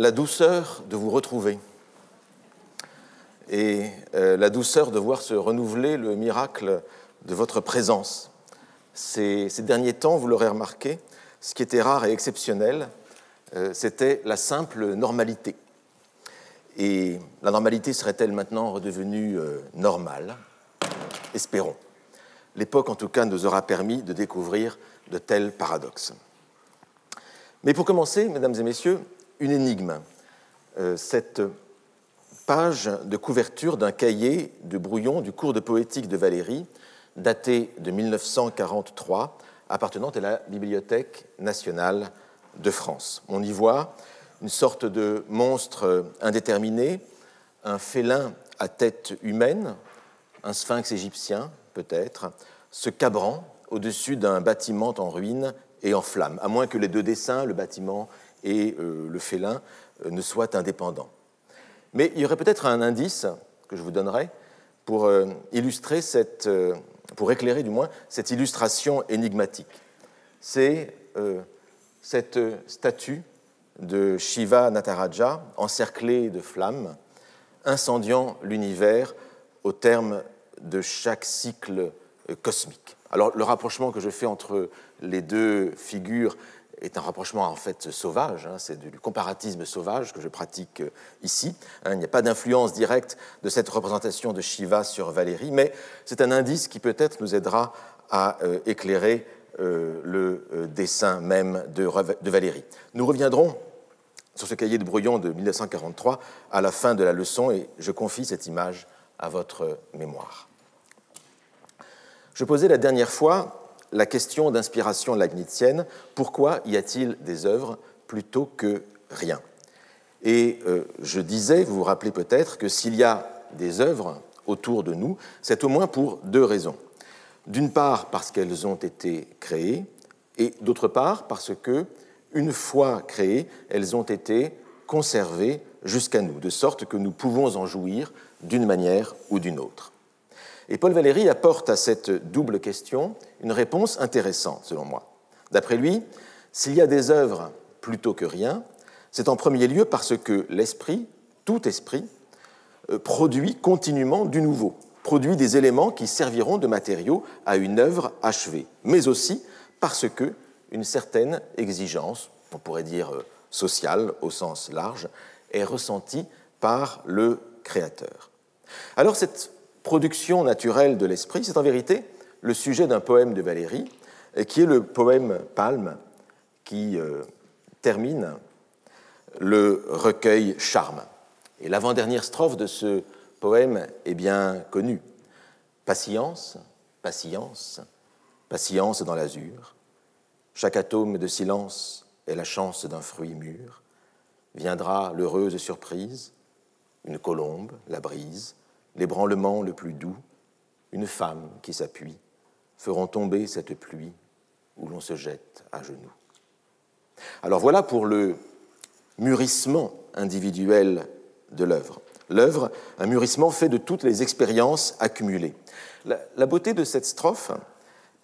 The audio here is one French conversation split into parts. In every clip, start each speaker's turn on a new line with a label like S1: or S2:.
S1: la douceur de vous retrouver et euh, la douceur de voir se renouveler le miracle de votre présence. Ces, derniers temps, vous l'aurez remarqué, ce qui était rare et exceptionnel, euh, c'était la simple normalité. Et la normalité serait-elle maintenant redevenue euh, normale? Espérons. L'époque, en tout cas, nous aura permis de découvrir de tels paradoxes. Mais pour commencer, mesdames et messieurs, une énigme. Euh, cette page de couverture d'un cahier de brouillon du cours de poétique de Valérie, daté de 1943, appartenant à la Bibliothèque nationale de France. On y voit une sorte de monstre indéterminé, un félin à tête humaine, un sphinx égyptien peut-être, se cabrant au-dessus d'un bâtiment en ruine et en flammes, à moins que les deux dessins, le bâtiment et euh, le félin, euh, ne soient indépendants. Mais il y aurait peut-être un indice que je vous donnerai pour euh, illustrer cette, pour éclairer du moins cette illustration énigmatique. C'est cette statue de Shiva Nataraja encerclée de flammes, incendiant l'univers au terme de chaque cycle cosmique. Alors le rapprochement que je fais entre les deux figures est un rapprochement en fait sauvage, hein, c'est du comparatisme sauvage que je pratique euh, ici. Hein. il n'y a pas d'influence directe de cette représentation de Shiva sur Valérie, mais c'est un indice qui peut-être nous aidera à euh, éclairer euh, le dessin même de, de Valérie. Nous reviendrons sur ce cahier de brouillon de 1943 à la fin de la leçon et je confie cette image à votre mémoire. Je posais la dernière fois la question d'inspiration leibnizienne pourquoi y a-t-il des œuvres plutôt que rien? Et euh, je disais, vous vous rappelez peut-être, que s'il y a des œuvres autour de nous, c'est au moins pour deux raisons. D'une part, parce qu'elles ont été créées, et d'autre part, parce que, une fois créées, elles ont été conservées jusqu'à nous, de sorte que nous pouvons en jouir d'une manière ou d'une autre. Et Paul Valéry apporte à cette double question une réponse intéressante, selon moi. D'après lui, s'il y a des œuvres plutôt que rien, c'est en premier lieu parce que l'esprit, tout esprit, euh, produit continuellement du nouveau, produit des éléments qui serviront de matériaux à une œuvre achevée, mais aussi parce que une certaine exigence, on pourrait dire euh, sociale au sens large, est ressentie par le créateur. Alors cette production naturelle de l'esprit, c'est en vérité le sujet d'un poème de Valérie, qui est le poème Palme, qui euh, termine le recueil Charme. Et l'avant-dernière strophe de ce poème est bien connue. Patience, patience, patience dans l'azur. Chaque atome de silence est la chance d'un fruit mûr. Viendra l'heureuse surprise, une colombe, la brise, l'ébranlement le plus doux, une femme qui s'appuie, feront tomber cette pluie où l'on se jette à genoux. Alors voilà pour le mûrissement individuel de l'œuvre. L'œuvre, un mûrissement fait de toutes les expériences accumulées. La, beauté de cette strophe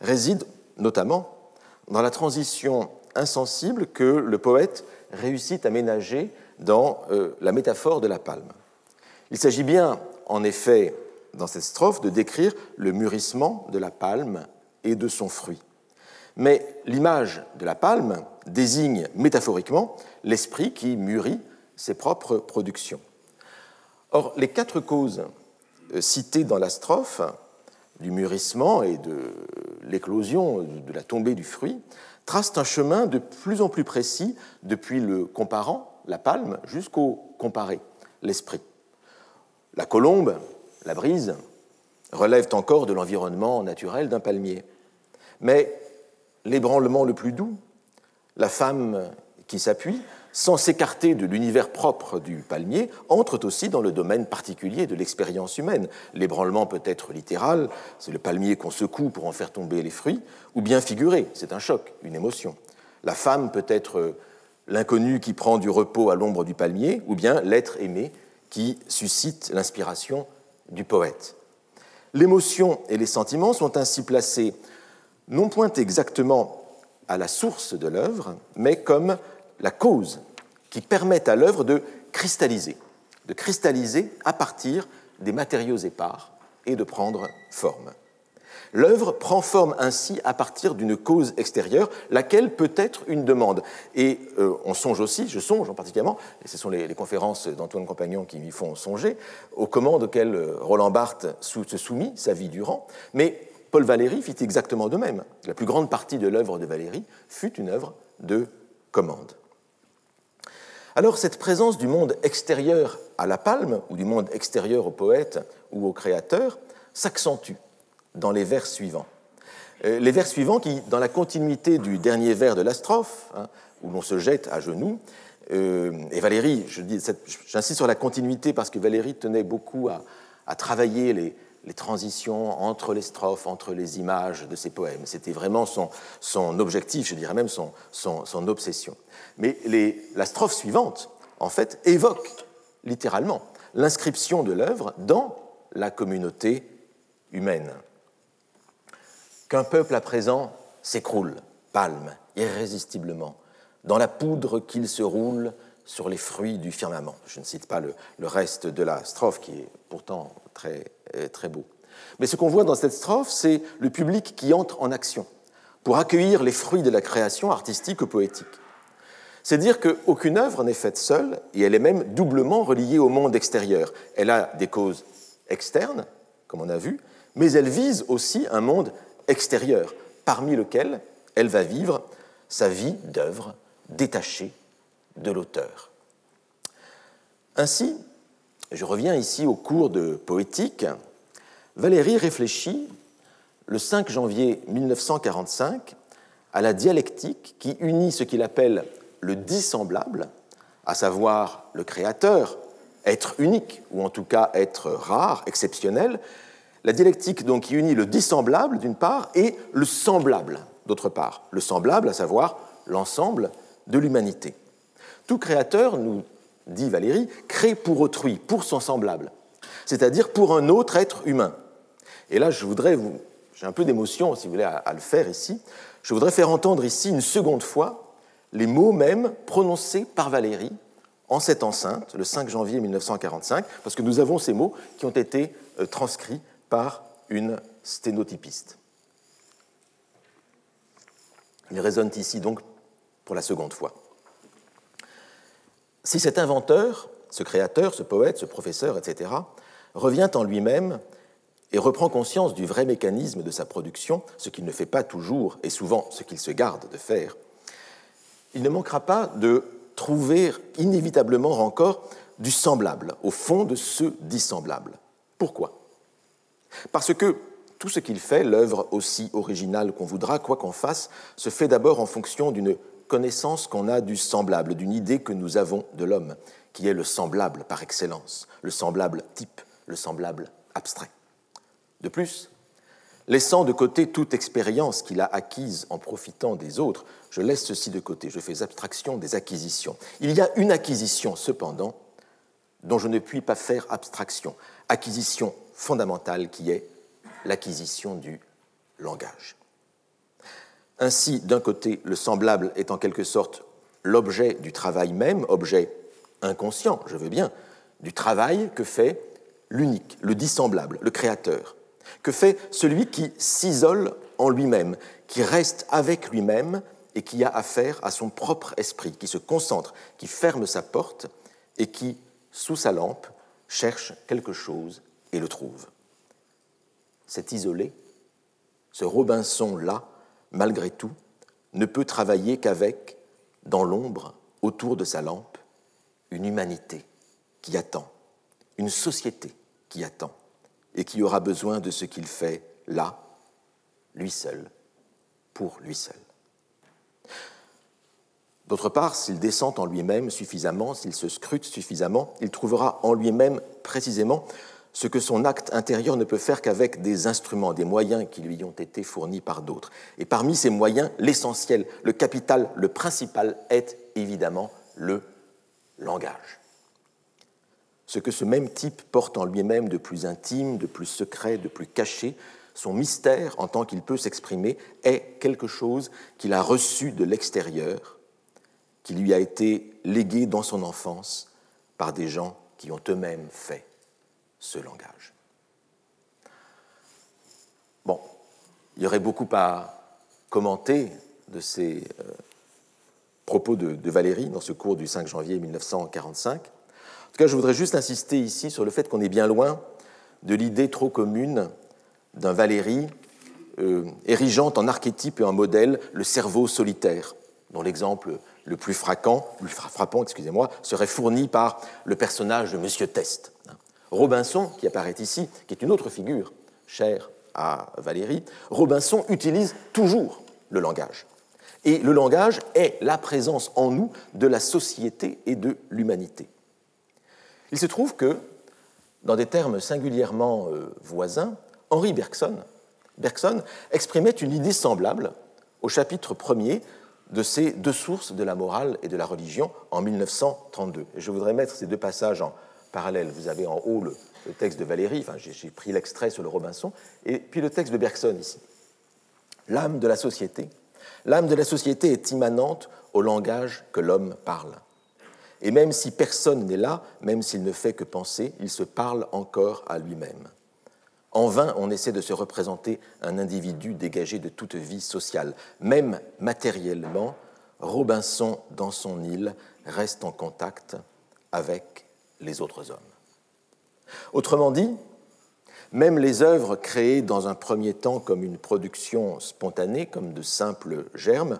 S1: réside notamment dans la transition insensible que le poète réussit à ménager dans euh, la métaphore de la palme. Il s'agit bien en effet, dans cette strophe, de décrire le mûrissement de la palme et de son fruit. Mais l'image de la palme désigne métaphoriquement l'esprit qui mûrit ses propres productions. Or, les quatre causes euh, citées dans la strophe, du mûrissement et de l'éclosion, de la tombée du fruit, tracent un chemin de plus en plus précis depuis le comparant, la palme, jusqu'au comparé, l'esprit. La colombe, la brise, relèvent encore de l'environnement naturel d'un palmier. Mais l'ébranlement le plus doux, la femme qui s'appuie, sans s'écarter de l'univers propre du palmier, entrent aussi dans le domaine particulier de l'expérience humaine. L'ébranlement peut être littéral, c'est le palmier qu'on secoue pour en faire tomber les fruits, ou bien figuré, c'est un choc, une émotion. La femme peut être l'inconnu qui prend du repos à l'ombre du palmier, ou bien l'être aimé qui suscite l'inspiration du poète. L'émotion et les sentiments sont ainsi placés non point exactement à la source de l'œuvre, mais comme la cause qui permettent à l'œuvre de cristalliser, de cristalliser à partir des matériaux épars et de prendre forme. L'œuvre prend forme ainsi à partir d'une cause extérieure, laquelle peut être une demande. Et euh, on songe aussi, je songe en particulièrement, et ce sont les, conférences d'Antoine Compagnon qui m'y font songer, aux commandes auxquelles euh, Roland Barthes se soumit sa vie durant. Mais Paul Valéry fit exactement de même. La plus grande partie de l'œuvre de Valéry fut une œuvre de commande. Alors cette présence du monde extérieur à la palme, ou du monde extérieur au poète ou au créateur, s'accentue dans les vers suivants. Euh, les vers suivants qui, dans la continuité du dernier vers de la strophe, hein, où l'on se jette à genoux, euh, et Valérie, j'insiste sur la continuité parce que Valérie tenait beaucoup à, travailler les, transitions entre les strophes, entre les images de ses poèmes. C'était vraiment son, objectif, je dirais même son, obsession. Mais la strophe suivante, en fait, évoque littéralement l'inscription de l'œuvre dans la communauté humaine qu'un peuple à présent s'écroule, palme, irrésistiblement, dans la poudre qu'il se roule sur les fruits du firmament. Je ne cite pas le, reste de la strophe qui est pourtant très, euh, très beau. Mais ce qu'on voit dans cette strophe, c'est le public qui entre en action pour accueillir les fruits de la création artistique ou poétique. C'est dire qu'aucune œuvre n'est faite seule et elle est même doublement reliée au monde extérieur. Elle a des causes externes, comme on a vu, mais elle vise aussi un monde extérieur, parmi lequel elle va vivre sa vie d'œuvre détachée de l'auteur. Ainsi, je reviens ici au cours de poétique, Valérie réfléchit le 5 janvier 1945 à la dialectique qui unit ce qu'il appelle le dissemblable, à savoir le créateur, être unique, ou en tout cas être rare, exceptionnel, la dialectique donc qui unit le dissemblable d'une part et le semblable d'autre part. Le semblable, à savoir l'ensemble de l'humanité. Tout créateur, nous dit Valérie, crée pour autrui, pour son semblable, c'est-à-dire pour un autre être humain. Et là, je voudrais vous, j'ai un peu d'émotion, si vous voulez, à, le faire ici. Je voudrais faire entendre ici une seconde fois les mots mêmes prononcés par Valérie en cette enceinte, le 5 janvier 1945, parce que nous avons ces mots qui ont été euh, transcrits par une sténotypiste. Il résonne ici donc pour la seconde fois. Si cet inventeur, ce créateur, ce poète, ce professeur, etc., revient en lui-même et reprend conscience du vrai mécanisme de sa production, ce qu'il ne fait pas toujours et souvent ce qu'il se garde de faire, il ne manquera pas de trouver inévitablement encore du semblable au fond de ce dissemblable. Pourquoi? Parce que tout ce qu'il fait, l'œuvre aussi originale qu'on voudra, quoi qu'on fasse, se fait d'abord en fonction d'une connaissance qu'on a du semblable, d'une idée que nous avons de l'homme, qui est le semblable par excellence, le semblable type, le semblable abstrait. De plus, laissant de côté toute expérience qu'il a acquise en profitant des autres, je laisse ceci de côté, je fais abstraction des acquisitions. Il y a une acquisition, cependant, dont je ne puis pas faire abstraction, acquisition fondamentale qui est l'acquisition du langage. Ainsi, d'un côté, le semblable est en quelque sorte l'objet du travail même, objet inconscient, je veux bien, du travail que fait l'unique, le dissemblable, le créateur, que fait celui qui s'isole en lui-même, qui reste avec lui-même et qui a affaire à son propre esprit, qui se concentre, qui ferme sa porte et qui, sous sa lampe, cherche quelque chose et le trouve. Cet isolé, ce Robinson-là, malgré tout, ne peut travailler qu'avec, dans l'ombre, autour de sa lampe, une humanité qui attend, une société qui attend, et qui aura besoin de ce qu'il fait là, lui seul, pour lui seul. D'autre part, s'il descend en lui-même suffisamment, s'il se scrute suffisamment, il trouvera en lui-même précisément ce que son acte intérieur ne peut faire qu'avec des instruments, des moyens qui lui ont été fournis par d'autres. Et parmi ces moyens, l'essentiel, le capital, le principal est évidemment le langage. Ce que ce même type porte en lui-même de plus intime, de plus secret, de plus caché, son mystère en tant qu'il peut s'exprimer, est quelque chose qu'il a reçu de l'extérieur, qui lui a été légué dans son enfance par des gens qui ont eux-mêmes fait ce langage. Bon, il y aurait beaucoup à commenter de ces euh, propos de, Valérie dans ce cours du 5 janvier 1945. En tout cas, je voudrais juste insister ici sur le fait qu'on est bien loin de l'idée trop commune d'un Valérie euh, érigeant en archétype et en modèle le cerveau solitaire, dont l'exemple le plus frappant, frappant excusez-moi, serait fourni par le personnage de Monsieur Test. Robinson, qui apparaît ici, qui est une autre figure chère à Valérie, Robinson utilise toujours le langage. Et le langage est la présence en nous de la société et de l'humanité. Il se trouve que, dans des termes singulièrement euh, voisins, Henri Bergson, Bergson exprimait une idée semblable au chapitre premier de ces deux sources de la morale et de la religion en 1932. je voudrais mettre ces deux passages en parallèle. Vous avez en haut le, texte de Valérie, enfin, j'ai pris l'extrait sur le Robinson, et puis le texte de Bergson ici. L'âme de la société. L'âme de la société est immanente au langage que l'homme parle. Et même si personne n'est là, même s'il ne fait que penser, il se parle encore à lui-même. En vain, on essaie de se représenter un individu dégagé de toute vie sociale. Même matériellement, Robinson, dans son île, reste en contact avec les autres hommes. Autrement dit, même les œuvres créées dans un premier temps comme une production spontanée, comme de simples germes,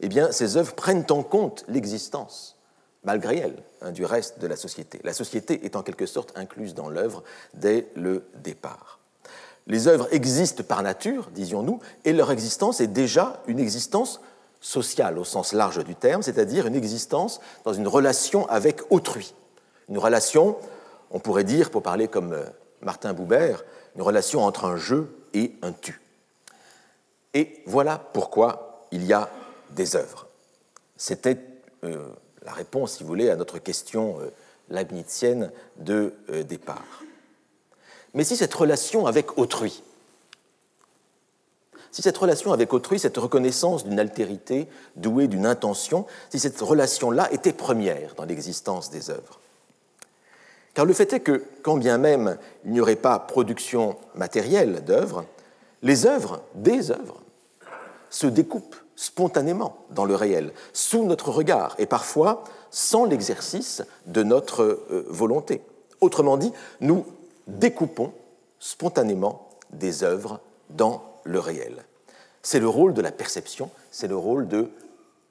S1: eh bien, ces œuvres prennent en compte l'existence, malgré elles, hein, du reste de la société. La société est en quelque sorte incluse dans l'œuvre dès le départ. Les œuvres existent par nature, disions-nous, et leur existence est déjà une existence sociale au sens large du terme, c'est-à-dire une existence dans une relation avec autrui. Une relation, on pourrait dire, pour parler comme euh, Martin Buber, une relation entre un jeu et un tu. Et voilà pourquoi il y a des œuvres. C'était euh, la réponse, si vous voulez, à notre question euh, leibnizienne de départ. Mais si cette relation avec autrui, si cette relation avec autrui, cette reconnaissance d'une altérité douée d'une intention, si cette relation-là était première dans l'existence des œuvres. Car le fait est que, quand bien même il n'y aurait pas production matérielle d'œuvres, les œuvres, des œuvres, se découpent spontanément dans le réel, sous notre regard, et parfois sans l'exercice de notre euh, volonté. Autrement dit, nous découpons spontanément des œuvres dans le réel. C'est le rôle de la perception, c'est le rôle de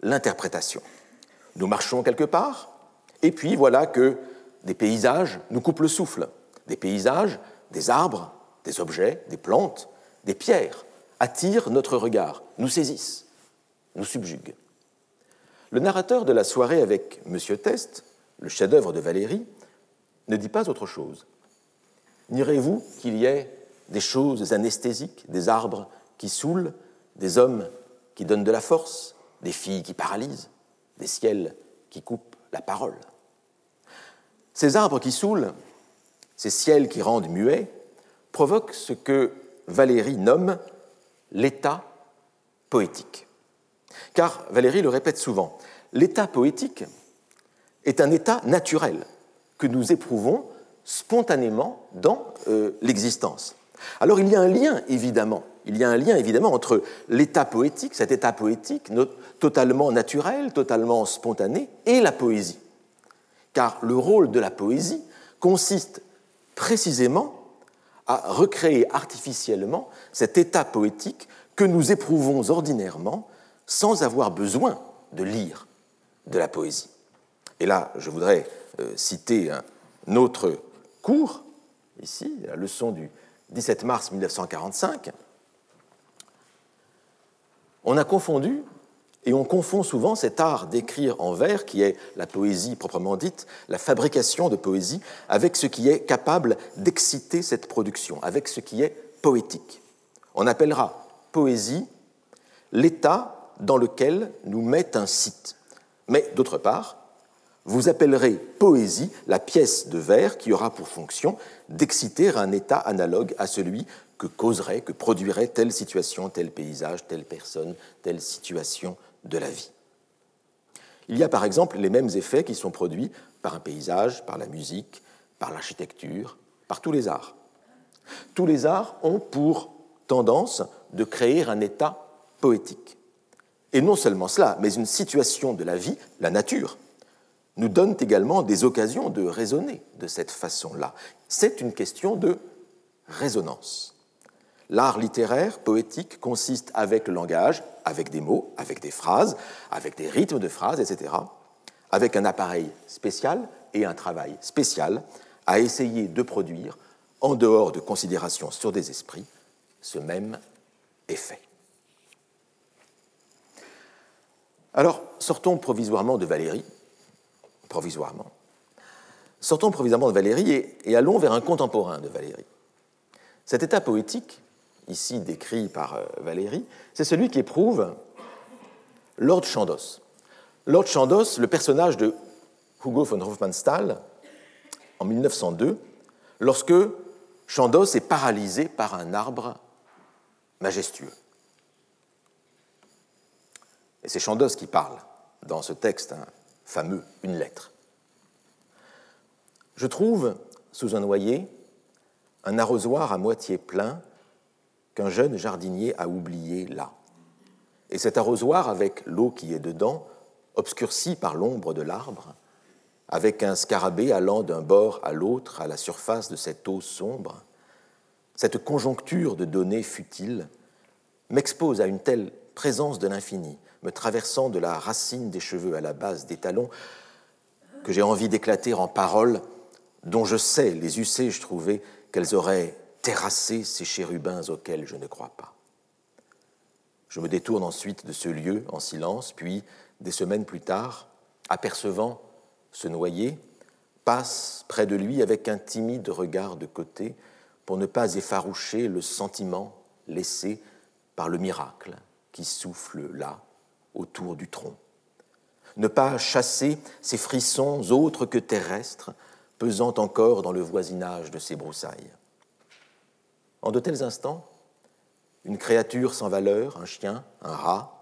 S1: l'interprétation. Nous marchons quelque part, et puis voilà que des paysages nous coupent le souffle. Des paysages, des arbres, des objets, des plantes, des pierres attirent notre regard, nous saisissent, nous subjuguent. Le narrateur de la soirée avec Monsieur Test, le chef-d'œuvre de Valérie, ne dit pas autre chose. Nirez-vous qu'il y ait des choses anesthésiques, des arbres qui saoulent, des hommes qui donnent de la force, des filles qui paralysent, des ciels qui coupent la parole? Ces arbres qui saoulent, ces ciels qui rendent muets, provoquent ce que Valérie nomme l'état poétique. Car Valérie le répète souvent, l'état poétique est un état naturel que nous éprouvons spontanément dans euh, l'existence. Alors il y a un lien évidemment, il y a un lien évidemment entre l'état poétique, cet état poétique totalement naturel, totalement spontané, et la poésie. Car le rôle de la poésie consiste précisément à recréer artificiellement cet état poétique que nous éprouvons ordinairement sans avoir besoin de lire de la poésie. Et là, je voudrais euh, citer un autre court, ici, la leçon du 17 mars 1945, on a confondu, et on confond souvent cet art d'écrire en vers, qui est la poésie proprement dite, la fabrication de poésie, avec ce qui est capable d'exciter cette production, avec ce qui est poétique. On appellera poésie l'état dans lequel nous met un site. Mais d'autre part, vous appellerez poésie la pièce de vers qui aura pour fonction d'exciter un état analogue à celui que causerait, que produirait telle situation, tel paysage, telle personne, telle situation de la vie. Il y a par exemple les mêmes effets qui sont produits par un paysage, par la musique, par l'architecture, par tous les arts. Tous les arts ont pour tendance de créer un état poétique. Et non seulement cela, mais une situation de la vie, la nature, nous donne également des occasions de raisonner de cette façon-là. C'est une question de résonance. L'art littéraire, poétique, consiste avec le langage, avec des mots, avec des phrases, avec des rythmes de phrases, etc., avec un appareil spécial et un travail spécial à essayer de produire, en dehors de considérations sur des esprits, ce même effet. Alors, sortons provisoirement de Valérie, provisoirement. Sortons provisoirement de Valérie et, et allons vers un contemporain de Valérie. Cet état poétique, ici décrit par euh, Valérie, c'est celui qui éprouve Lord Chandos. Lord Chandos, le personnage de Hugo von Hofmannsthal, en 1902, lorsque Chandos est paralysé par un arbre majestueux. Et c'est Chandos qui parle dans ce texte hein, fameux, Une lettre. Je trouve, sous un noyer, un arrosoir à moitié plein qu'un jeune jardinier a oublié là. Et cet arrosoir, avec l'eau qui est dedans, obscurci par l'ombre de l'arbre, avec un scarabée allant d'un bord à l'autre à la surface de cette eau sombre, cette conjoncture de données futiles m'expose à une telle présence de l'infini, me traversant de la racine des cheveux à la base des talons, que j'ai envie d'éclater en paroles dont je sais, les eussé-je trouvé, qu'elles auraient terrassé ces chérubins auxquels je ne crois pas. Je me détourne ensuite de ce lieu en silence, puis, des semaines plus tard, apercevant ce noyer, passe près de lui avec un timide regard de côté pour ne pas effaroucher le sentiment laissé par le miracle qui souffle là, autour du tronc. Ne pas chasser ces frissons autres que terrestres, pesant encore dans le voisinage de ces broussailles. En de tels instants, une créature sans valeur, un chien, un rat,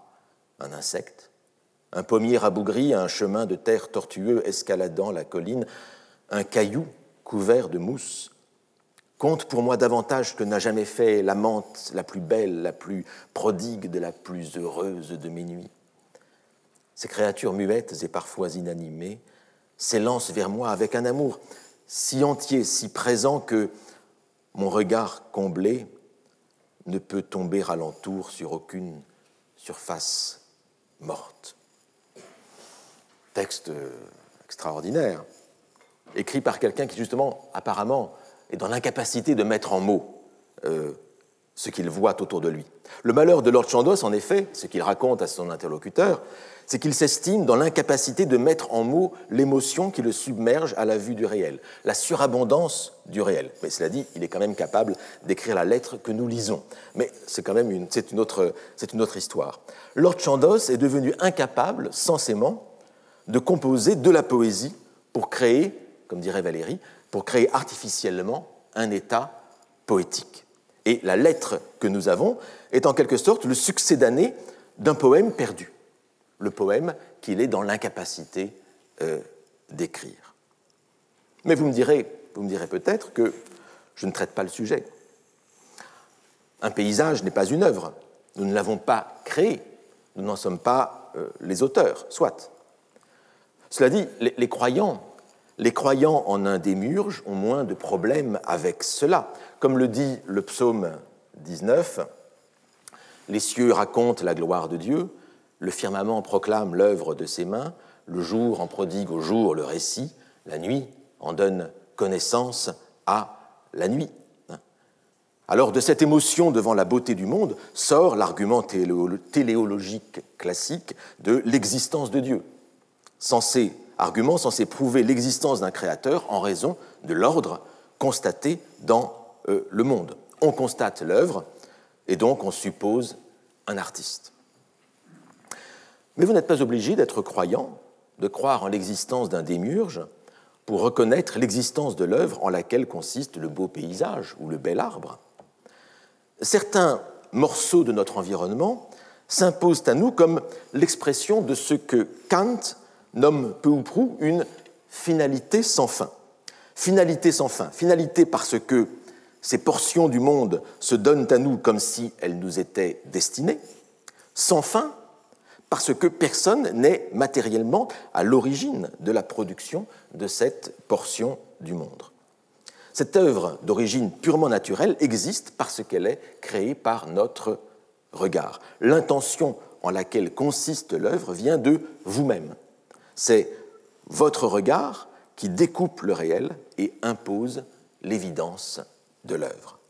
S1: un insecte, un pommier rabougri, un chemin de terre tortueux escaladant la colline, un caillou couvert de mousse, compte pour moi davantage que n'a jamais fait la menthe la plus belle, la plus prodigue de la plus heureuse de mes nuits. Ces créatures muettes et parfois inanimées s'élancent vers moi avec un amour si entier, si présent que mon regard comblé ne peut tomber alentour sur aucune surface morte. Texte extraordinaire, écrit par quelqu'un qui justement, apparemment, est dans l'incapacité de mettre en mots euh, ce qu'il voit autour de lui. Le malheur de Lord Chandos, en effet, ce qu'il raconte à son interlocuteur, c'est qu'il s'estime dans l'incapacité de mettre en mots l'émotion qui le submerge à la vue du réel, la surabondance du réel. Mais cela dit, il est quand même capable d'écrire la lettre que nous lisons. Mais c'est quand même une, une, autre, une autre histoire. Lord Chandos est devenu incapable, sensément, de composer de la poésie pour créer, comme dirait Valérie, pour créer artificiellement un état poétique. Et la lettre que nous avons est en quelque sorte le succès d'année d'un poème perdu le poème qu'il est dans l'incapacité euh, d'écrire. Mais vous me direz, vous me direz peut-être que je ne traite pas le sujet. Un paysage n'est pas une œuvre. Nous ne l'avons pas créé. Nous n'en sommes pas euh, les auteurs, soit. Cela dit, les, croyants, les croyants en un démurge ont moins de problèmes avec cela. Comme le dit le psaume 19, les cieux racontent la gloire de Dieu, le firmament proclame l'œuvre de ses mains, le jour en prodigue au jour le récit, la nuit en donne connaissance à la nuit. Alors de cette émotion devant la beauté du monde sort l'argument téléologique classique de l'existence de Dieu, censé, argument censé prouver l'existence d'un créateur en raison de l'ordre constaté dans euh, le monde. On constate l'œuvre et donc on suppose un artiste. Mais vous n'êtes pas obligé d'être croyant, de croire en l'existence d'un démiurge pour reconnaître l'existence de l'œuvre en laquelle consiste le beau paysage ou le bel arbre. Certains morceaux de notre environnement s'imposent à nous comme l'expression de ce que Kant nomme peu ou prou une finalité sans fin. Finalité sans fin. Finalité parce que ces portions du monde se donnent à nous comme si elles nous étaient destinées. Sans fin parce que personne n'est matériellement à l'origine de la production de cette portion du monde. Cette œuvre d'origine purement naturelle existe parce qu'elle est créée par notre regard. L'intention en laquelle consiste l'œuvre vient de vous-même. C'est votre regard qui découpe le réel et impose l'évidence de l'œuvre.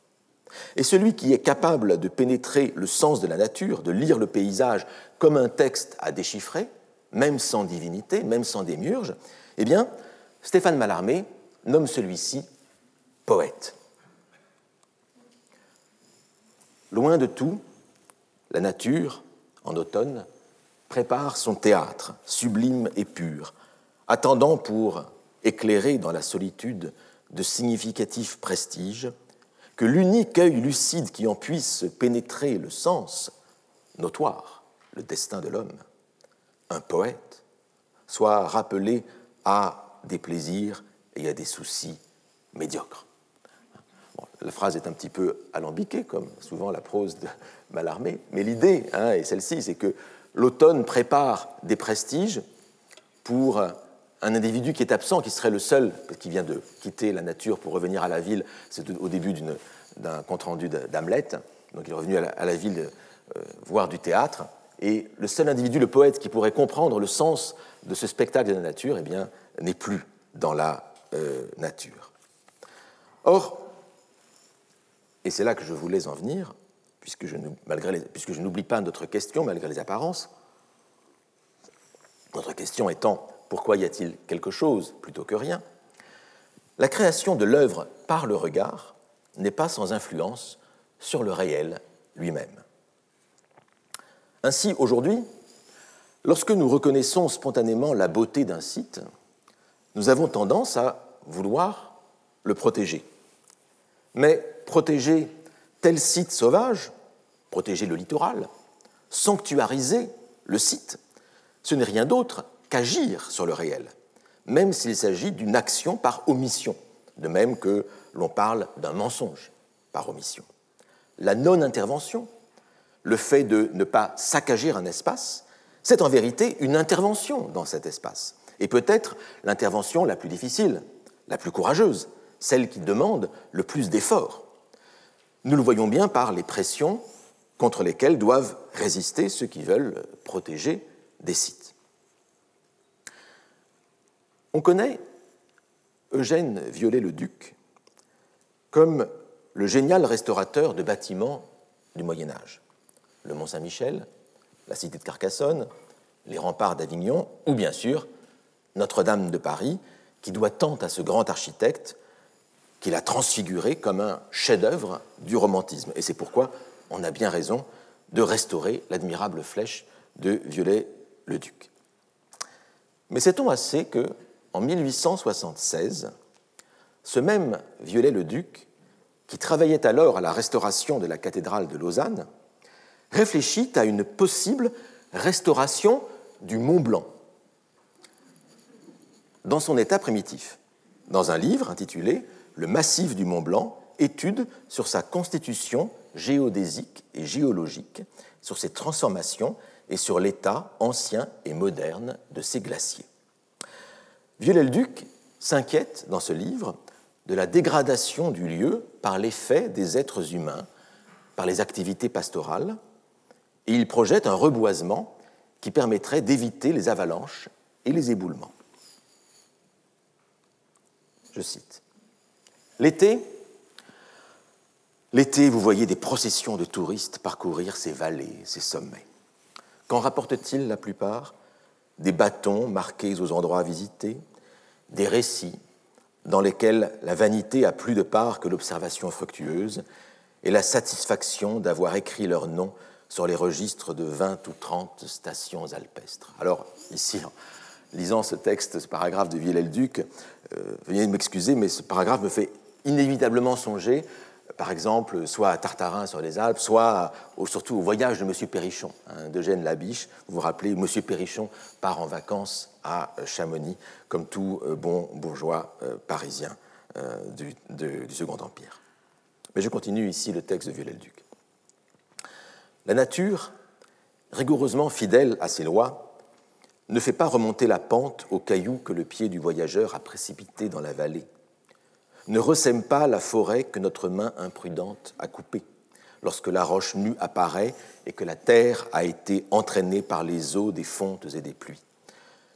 S1: Et celui qui est capable de pénétrer le sens de la nature, de lire le paysage comme un texte à déchiffrer, même sans divinité, même sans démiurge, eh bien, Stéphane Mallarmé nomme celui-ci poète. Loin de tout, la nature, en automne, prépare son théâtre, sublime et pur, attendant pour éclairer dans la solitude de significatifs prestiges, que l'unique œil lucide qui en puisse pénétrer le sens notoire, le destin de l'homme, un poète, soit rappelé à des plaisirs et à des soucis médiocres. la phrase est un petit peu alambiquée, comme souvent la prose de Mallarmé, mais l'idée hein, est celle-ci, c'est que l'automne prépare des prestiges pour un individu qui est absent, qui serait le seul, qui vient de quitter la nature pour revenir à la ville, c'est au début d'un compte-rendu d'Hamlet, donc il est revenu à la, ville euh, voir du théâtre, et le seul individu, le poète, qui pourrait comprendre le sens de ce spectacle de la nature, eh bien, n'est plus dans la euh, nature. Or, et c'est là que je voulais en venir, puisque je, n'oublie pas notre question malgré les apparences, notre question étant pourquoi y a-t-il quelque chose plutôt que rien La création de l'œuvre par le regard n'est pas sans influence sur le réel lui-même. Ainsi, aujourd'hui, lorsque nous reconnaissons spontanément la beauté d'un site, nous avons tendance à vouloir le protéger. Mais protéger tel site sauvage, protéger le littoral, sanctuariser le site, ce n'est rien d'autre qu'agir sur le réel, même s'il s'agit d'une action par omission, de même que l'on parle d'un mensonge par omission. La non-intervention, le fait de ne pas saccager un espace, c'est en vérité une intervention dans cet espace, et peut-être l'intervention la plus difficile, la plus courageuse, celle qui demande le plus d'efforts. Nous le voyons bien par les pressions contre lesquelles doivent résister ceux qui veulent protéger des sites. On connaît Eugène Viollet-le-Duc comme le génial restaurateur de bâtiments du Moyen Âge. Le Mont Saint-Michel, la cité de Carcassonne, les remparts d'Avignon, ou bien sûr Notre-Dame de Paris, qui doit tant à ce grand architecte qu'il a transfiguré comme un chef-d'œuvre du romantisme. Et c'est pourquoi on a bien raison de restaurer l'admirable flèche de Viollet-le-Duc. Mais sait-on assez que, en 1876, ce même Viollet-le-Duc, qui travaillait alors à la restauration de la cathédrale de Lausanne, réfléchit à une possible restauration du Mont Blanc dans son état primitif, dans un livre intitulé Le massif du Mont Blanc, étude sur sa constitution géodésique et géologique, sur ses transformations et sur l'état ancien et moderne de ces glaciers. Viollet-le-Duc s'inquiète dans ce livre de la dégradation du lieu par l'effet des êtres humains, par les activités pastorales, et il projette un reboisement qui permettrait d'éviter les avalanches et les éboulements. Je cite. L'été, L'été, vous voyez des processions de touristes parcourir ces vallées, ces sommets. Qu'en rapportent-ils la plupart? Des bâtons marqués aux endroits visités, des récits dans lesquels la vanité a plus de part que l'observation fructueuse et la satisfaction d'avoir écrit leur nom sur les registres de 20 ou 30 stations alpestres. Alors, ici, en lisant ce texte, ce paragraphe de Villers-le-Duc, euh, veuillez m'excuser, mais ce paragraphe me fait inévitablement songer par exemple, soit à Tartarin sur les Alpes, soit surtout au voyage de M. Perrichon, hein, d'Eugène Labiche. Vous vous rappelez, M. Perrichon part en vacances à Chamonix, comme tout euh, bon bourgeois euh, parisien euh, du, Second Empire. Mais je continue ici le texte de Viollet-le-Duc. La nature, rigoureusement fidèle à ses lois, ne fait pas remonter la pente aux cailloux que le pied du voyageur a précipité dans la vallée ne ressème pas la forêt que notre main imprudente a coupée, lorsque la roche nue apparaît et que la terre a été entraînée par les eaux des fontes et des pluies.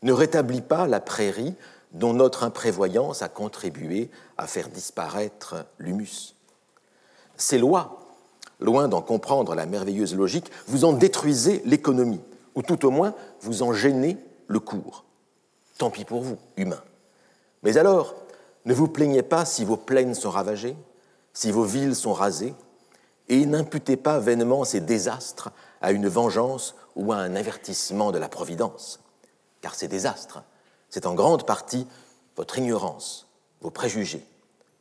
S1: Ne rétablit pas la prairie dont notre imprévoyance a contribué à faire disparaître l'humus. Ces lois, loin d'en comprendre la merveilleuse logique, vous en détruisez l'économie, ou tout au moins vous en gênez le cours. Tant pis pour vous, humains. Mais alors, ne vous plaignez pas si vos plaines sont ravagées, si vos villes sont rasées, et n'imputez pas vainement ces désastres à une vengeance ou à un avertissement de la Providence, car ces désastres, c'est en grande partie votre ignorance, vos préjugés,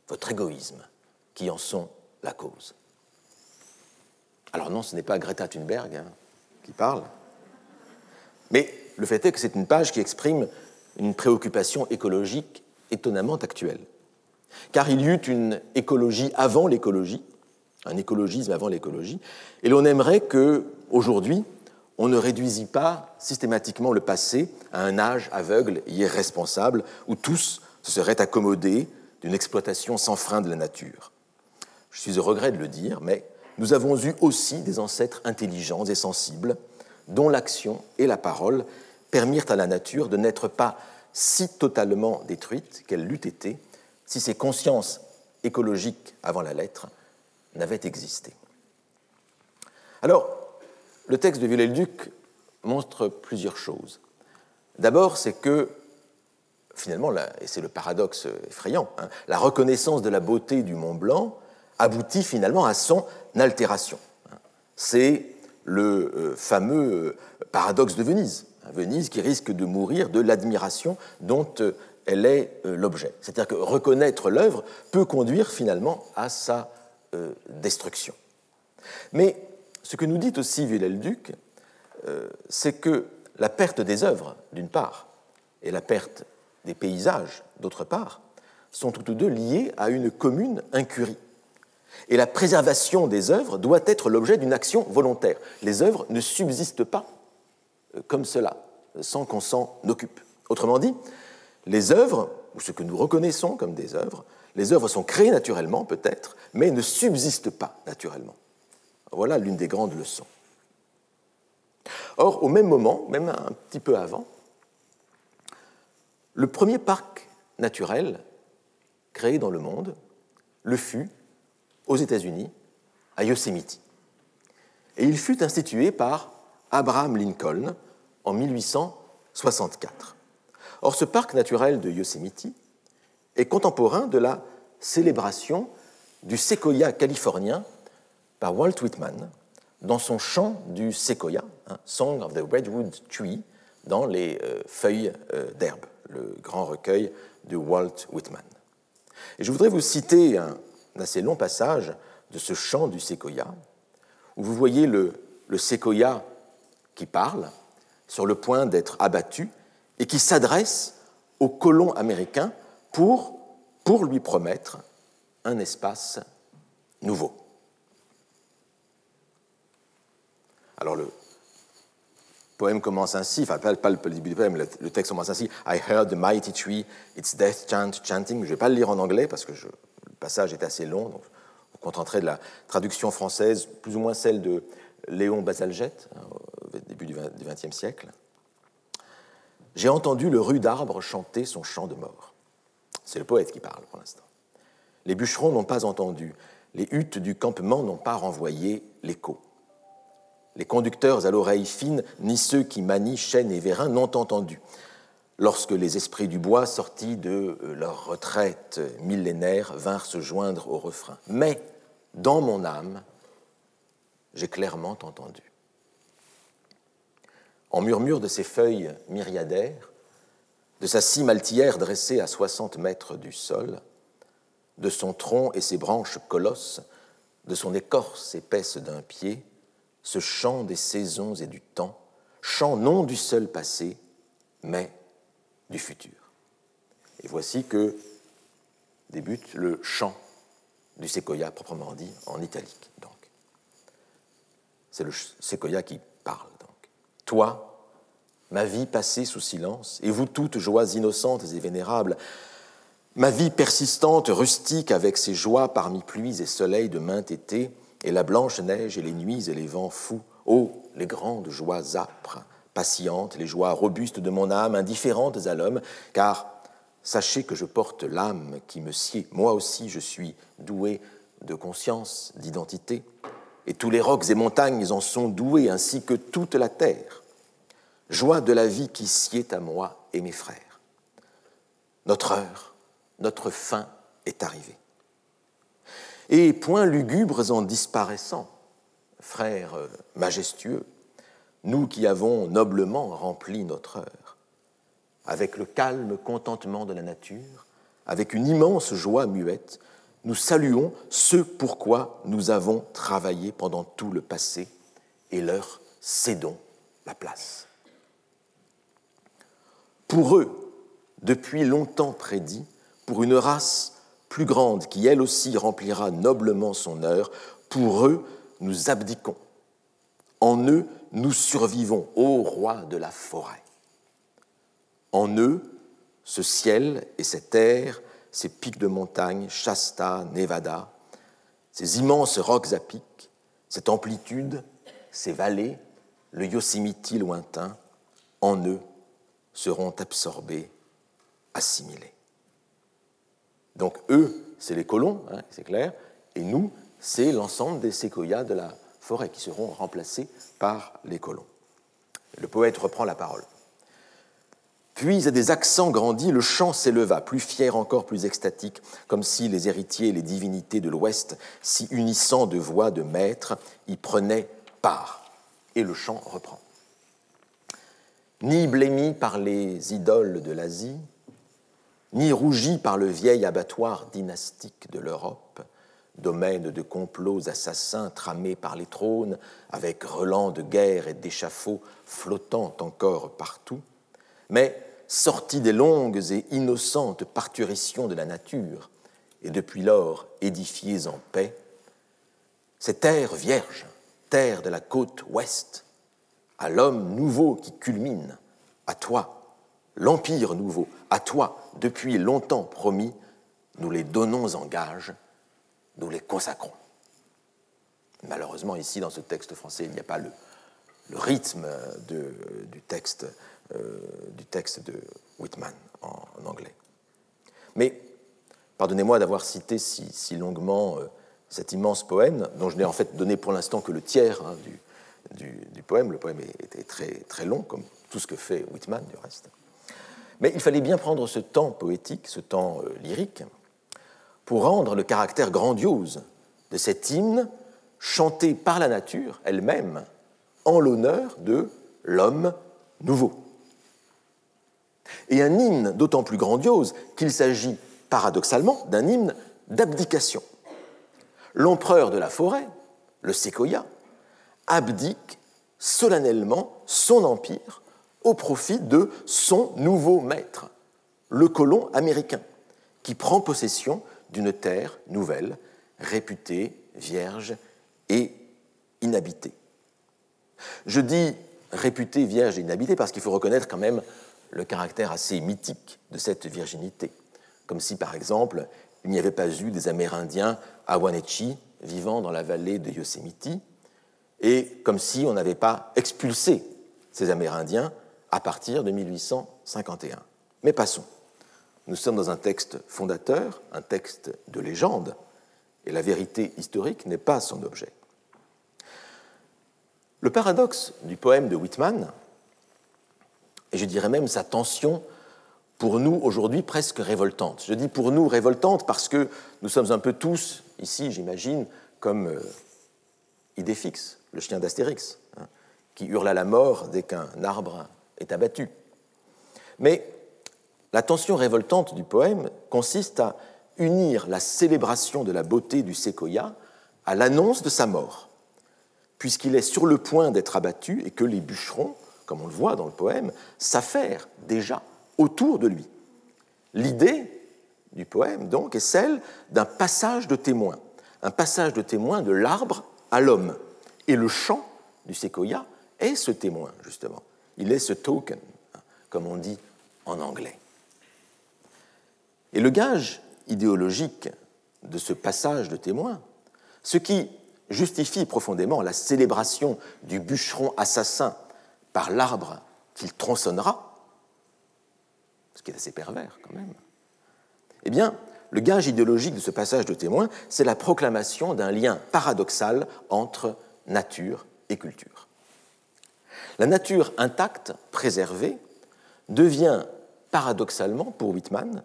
S1: votre égoïsme qui en sont la cause. Alors non, ce n'est pas Greta Thunberg hein, qui parle, mais le fait est que c'est une page qui exprime une préoccupation écologique étonnamment actuelle. Car il y eut une écologie avant l'écologie, un écologisme avant l'écologie, et l'on aimerait que, aujourd'hui, on ne réduisit pas systématiquement le passé à un âge aveugle et irresponsable où tous se seraient accommodés d'une exploitation sans frein de la nature. Je suis au regret de le dire, mais nous avons eu aussi des ancêtres intelligents et sensibles dont l'action et la parole permirent à la nature de n'être pas si totalement détruite qu'elle l'eût été si ces consciences écologiques avant la lettre n'avaient existé. Alors, le texte de Viollet-le-Duc montre plusieurs choses. D'abord, c'est que, finalement, et c'est le paradoxe effrayant, hein, la reconnaissance de la beauté du Mont Blanc aboutit finalement à son altération. C'est le euh, fameux euh, paradoxe de Venise. Venise qui risque de mourir de l'admiration dont euh, elle est euh, l'objet. C'est-à-dire que reconnaître l'œuvre peut conduire finalement à sa euh, destruction. Mais ce que nous dit aussi Villel-Duc, c'est que la perte des œuvres, d'une part, et la perte des paysages, d'autre part, sont toutes deux liées à une commune incurie. Et la préservation des œuvres doit être l'objet d'une action volontaire. Les œuvres ne subsistent pas comme cela, sans qu'on s'en occupe. Autrement dit, les œuvres, ou ce que nous reconnaissons comme des œuvres, les œuvres sont créées naturellement peut-être, mais ne subsistent pas naturellement. Voilà l'une des grandes leçons. Or, au même moment, même un petit peu avant, le premier parc naturel créé dans le monde le fut aux États-Unis, à Yosemite. Et il fut institué par Abraham Lincoln en 1864. Or, ce parc naturel de Yosemite est contemporain de la célébration du séquoia californien par Walt Whitman dans son chant du séquoia, hein, Song of the Redwood Tree, dans les euh, feuilles euh, d'herbe, le grand recueil de Walt Whitman. Et je voudrais vous citer un, assez long passage de ce chant du séquoia, où vous voyez le, le séquoia qui parle, sur le point d'être abattu, et qui s'adresse aux colons américains pour, pour lui promettre un espace nouveau. Alors le poème commence ainsi, enfin pas, le début du poème, le, texte commence ainsi I heard the mighty tree, its death chant chanting. Je ne vais pas le lire en anglais parce que le passage est assez long, donc vous contenterez de la traduction française, plus ou moins celle de Léon Basalgette, hein, début du XXe siècle j'ai entendu le rude arbre chanter son chant de mort. C'est le poète qui parle pour l'instant. Les bûcherons n'ont pas entendu, les huttes du campement n'ont pas renvoyé l'écho. Les conducteurs à l'oreille fine, ni ceux qui manient chêne et vérin n'ont entendu. Lorsque les esprits du bois, sortis de euh, leur retraite millénaire, vinrent se joindre au refrain. Mais, dans mon âme, j'ai clairement entendu en murmure de ses feuilles myriadaires, de sa cime altière dressée à 60 mètres du sol, de son tronc et ses branches colosses, de son écorce épaisse d'un pied, ce chant des saisons et du temps, chant non du seul passé, mais du futur. Et voici que débute le chant du séquoia proprement dit en italique. Donc, c'est le séquoia qui toi, ma vie passée sous silence, et vous toutes joies innocentes et vénérables, ma vie persistante, rustique, avec ses joies parmi pluies et soleils de maint été, et la blanche neige et les nuits et les vents fous, ô les grandes joies âpres, patientes, les joies robustes de mon âme, indifférentes à l'homme, car sachez que je porte l'âme qui me sied. Moi aussi, je suis doué de conscience, d'identité, et tous les rocs et montagnes en sont doués, ainsi que toute la terre. Joie de la vie qui sied à moi et mes frères. Notre heure, notre fin est arrivée. Et point lugubres en disparaissant, frères majestueux, nous qui avons noblement rempli notre heure, avec le calme contentement de la nature, avec une immense joie muette, nous saluons ce pourquoi nous avons travaillé pendant tout le passé et leur cédons la place. Pour eux, depuis longtemps prédit, pour une race plus grande qui elle aussi remplira noblement son heure, pour eux, nous abdiquons. En eux, nous survivons, ô roi de la forêt. En eux, ce ciel et cette terre, ces pics de montagne, Shasta, Nevada, ces immenses rocs à pics, cette amplitude, ces vallées, le Yosemite lointain, en eux seront absorbés, assimilés. Donc eux, c'est les colons, hein, c'est clair, et nous, c'est l'ensemble des séquoias de la forêt qui seront remplacés par les colons. Le poète reprend la parole. Puis, à des accents grandis, le chant s'éleva, plus fier encore, plus extatique, comme si les héritiers et les divinités de l'Ouest, si unissant de voix de maître, y prenaient part. Et le chant reprend. Ni blémi par les idoles de l'Asie, ni rougi par le vieil abattoir dynastique de l'Europe, domaine de complots assassins tramés par les trônes, avec relents de guerre et d'échafauds flottant encore partout, mais sorti des longues et innocentes parturitions de la nature, et depuis lors édifiées en paix, ces terres vierges, terre de la côte ouest, à l'homme nouveau qui culmine, à toi, l'empire nouveau, à toi, depuis longtemps promis, nous les donnons en gage, nous les consacrons. Malheureusement, ici, dans ce texte français, il n'y a pas le, rythme du texte du texte de Whitman en, anglais. Mais pardonnez-moi d'avoir cité si, longuement euh, cet immense poème, dont je n'ai en fait donné pour l'instant que le tiers hein, du, poème. Le poème était très, très long, comme tout ce que fait Whitman du reste. Mais il fallait bien prendre ce temps poétique, ce temps euh, lyrique, pour rendre le caractère grandiose de cet hymne chanté par la nature elle-même en l'honneur de l'homme nouveau et un hymne d'autant plus grandiose qu'il s'agit paradoxalement d'un hymne d'abdication. L'empereur de la forêt, le séquoia, abdique solennellement son empire au profit de son nouveau maître, le colon américain, qui prend possession d'une terre nouvelle, réputée vierge et inhabitée. Je dis réputée vierge et inhabitée parce qu'il faut reconnaître quand même le caractère assez mythique de cette virginité, comme si par exemple il n'y avait pas eu des Amérindiens à Wanetchi vivant dans la vallée de Yosemite, et comme si on n'avait pas expulsé ces Amérindiens à partir de 1851. Mais passons. Nous sommes dans un texte fondateur, un texte de légende, et la vérité historique n'est pas son objet. Le paradoxe du poème de Whitman, et je dirais même sa tension pour nous aujourd'hui presque révoltante. Je dis pour nous révoltante parce que nous sommes un peu tous ici, j'imagine, comme euh, Idéfix, le chien d'Astérix, hein, qui hurle à la mort dès qu'un arbre est abattu. Mais la tension révoltante du poème consiste à unir la célébration de la beauté du séquoia à l'annonce de sa mort, puisqu'il est sur le point d'être abattu et que les bûcherons, comme on le voit dans le poème, s'affairent déjà autour de lui. L'idée du poème, donc, est celle d'un passage de témoin, un passage de témoin de l'arbre à l'homme. Et le chant du séquoia est ce témoin, justement. Il est ce token, comme on dit en anglais. Et le gage idéologique de ce passage de témoin, ce qui justifie profondément la célébration du bûcheron assassin par l'arbre qu'il tronçonnera, ce qui est assez pervers quand même, eh bien, le gage idéologique de ce passage de témoin, c'est la proclamation d'un lien paradoxal entre nature et culture. La nature intacte, préservée, devient paradoxalement, pour Whitman,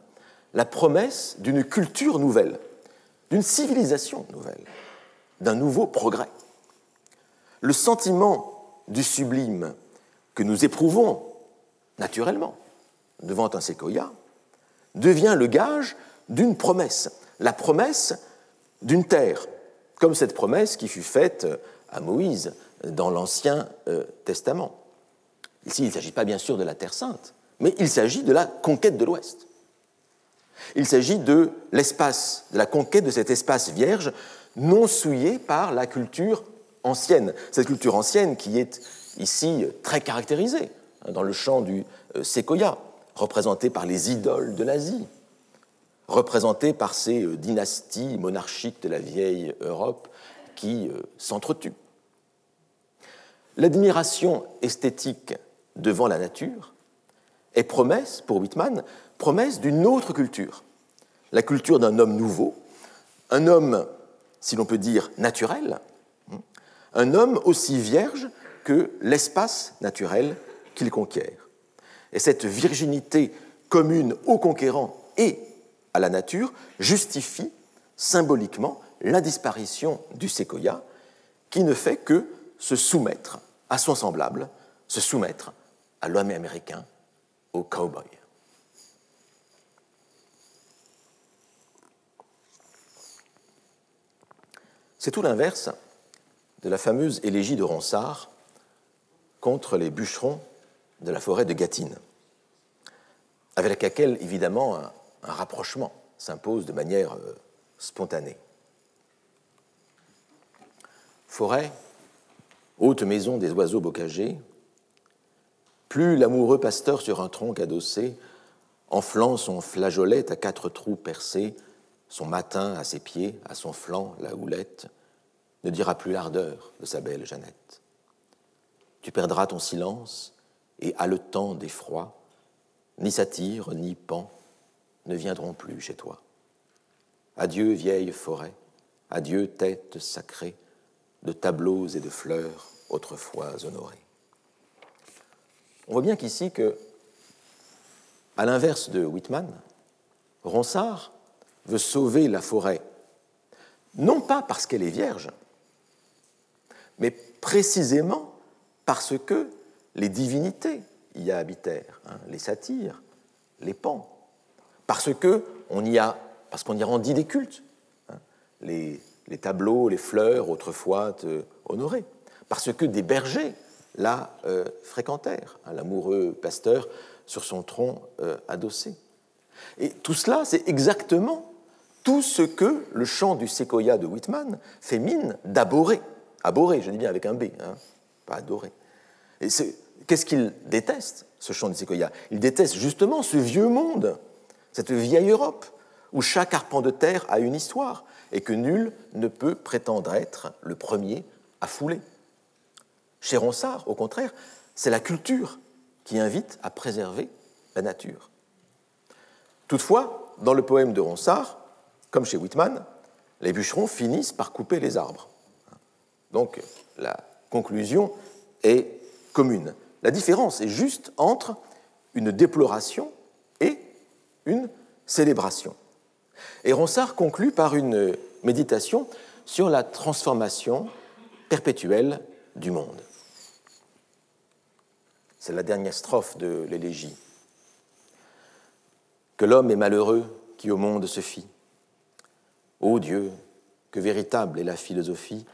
S1: la promesse d'une culture nouvelle, d'une civilisation nouvelle, d'un nouveau progrès. Le sentiment du sublime que nous éprouvons naturellement devant un séquoia devient le gage d'une promesse, la promesse d'une terre, comme cette promesse qui fut faite à Moïse dans l'Ancien euh, Testament. Ici, il ne s'agit pas bien sûr de la Terre sainte, mais il s'agit de la conquête de l'Ouest. Il s'agit de l'espace, de la conquête de cet espace vierge non souillé par la culture ancienne. Cette culture ancienne qui est ici très caractérisée hein, dans le champ du euh, séquoia, représentée par les idoles de l'Asie, représentée par ces euh, dynasties monarchiques de la vieille Europe qui euh, s'entretuent. L'admiration esthétique devant la nature est promesse, pour Whitman, promesse d'une autre culture, la culture d'un homme nouveau, un homme, si l'on peut dire, naturel, hein, un homme aussi vierge que l'espace naturel qu'il conquiert. Et cette virginité commune aux conquérants et à la nature justifie symboliquement la disparition du séquoia, qui ne fait que se soumettre à son semblable, se soumettre à l'homme américain, au cowboy. C'est tout l'inverse de la fameuse élégie de Ronsard contre les bûcherons de la forêt de Gâtine, avec laquelle, évidemment, un, rapprochement s'impose de manière euh, spontanée. Forêt, haute maison des oiseaux bocagés, plus l'amoureux pasteur sur un tronc adossé enflant son flageolet à quatre trous percés, son matin à ses pieds, à son flanc la houlette, ne dira plus l'ardeur de sa belle Jeannette. Tu perdras ton silence, et haletant d'effroi, ni satire, ni pan ne viendront plus chez toi. Adieu vieille forêt, adieu tête sacrée de tableaux et de fleurs autrefois honorées. On voit bien qu'ici que, à l'inverse de Whitman, Ronsard veut sauver la forêt, non pas parce qu'elle est vierge, mais précisément parce que les divinités y habitèrent, hein, les satyres, les pans, parce que on y a, parce qu'on y rendit des cultes, hein, les, tableaux, les fleurs autrefois honorés, parce que des bergers la euh, fréquentèrent, hein, l'amoureux pasteur sur son tronc euh, adossé. Et tout cela, c'est exactement tout ce que le chant du séquoia de Whitman fait mine d'aborer. Aborer, je dis bien avec un B, pas adorer. Et qu'est-ce qu'il déteste, ce chant du séquoia Il déteste justement ce vieux monde, cette vieille Europe, où chaque arpent de terre a une histoire et que nul ne peut prétendre être le premier à fouler. Chez Ronsard, au contraire, c'est la culture qui invite à préserver la nature. Toutefois, dans le poème de Ronsard, comme chez Whitman, les bûcherons finissent par couper les arbres. Donc la conclusion est commune. La différence est juste entre une déploration et une célébration. Et Ronsard conclut par une méditation sur la transformation perpétuelle du monde. C'est la dernière strophe de l'élégie. Que l'homme est malheureux qui au monde se fit. Ô Dieu, que véritable est la philosophie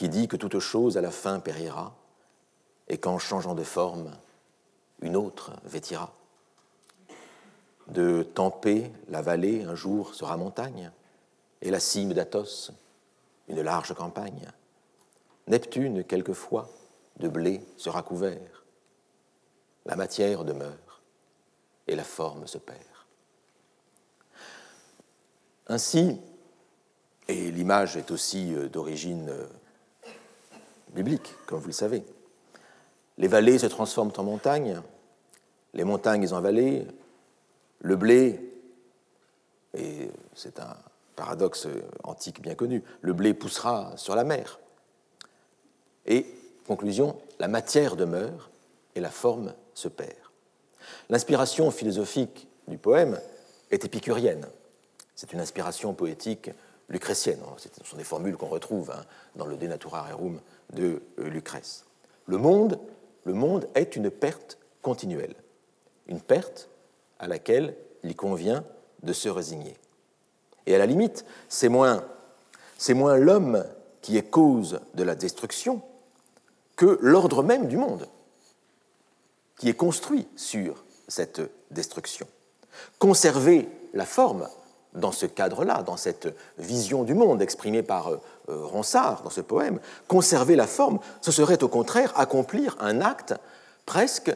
S1: qui dit que toute chose à la fin périra et qu'en changeant de forme, une autre vêtira. De Tempé, la vallée un jour sera montagne, et la cime d'Athos, une large campagne. Neptune, quelquefois, de blé sera couvert. La matière demeure, et la forme se perd. Ainsi, et l'image est aussi euh, d'origine euh, biblique, comme vous le savez, les vallées se transforment en montagnes, les montagnes en vallées, le blé, et c'est un paradoxe antique bien connu, le blé poussera sur la mer. Et, conclusion, la matière demeure et la forme se perd. L'inspiration philosophique du poème est épicurienne. C'est une inspiration poétique lucrétienne. Ce sont des formules qu'on retrouve hein, dans le De Natura Rerum de euh, Lucrèce. Le monde, le monde est une perte continuelle, une perte à laquelle il convient de se résigner. Et à la limite, c'est moins, c'est moins l'homme qui est cause de la destruction que l'ordre même du monde, qui est construit sur cette destruction. Conserver la forme dans ce cadre-là, dans cette vision du monde exprimée par euh, Ronsard dans ce poème, conserver la forme, ce serait au contraire accomplir un acte presque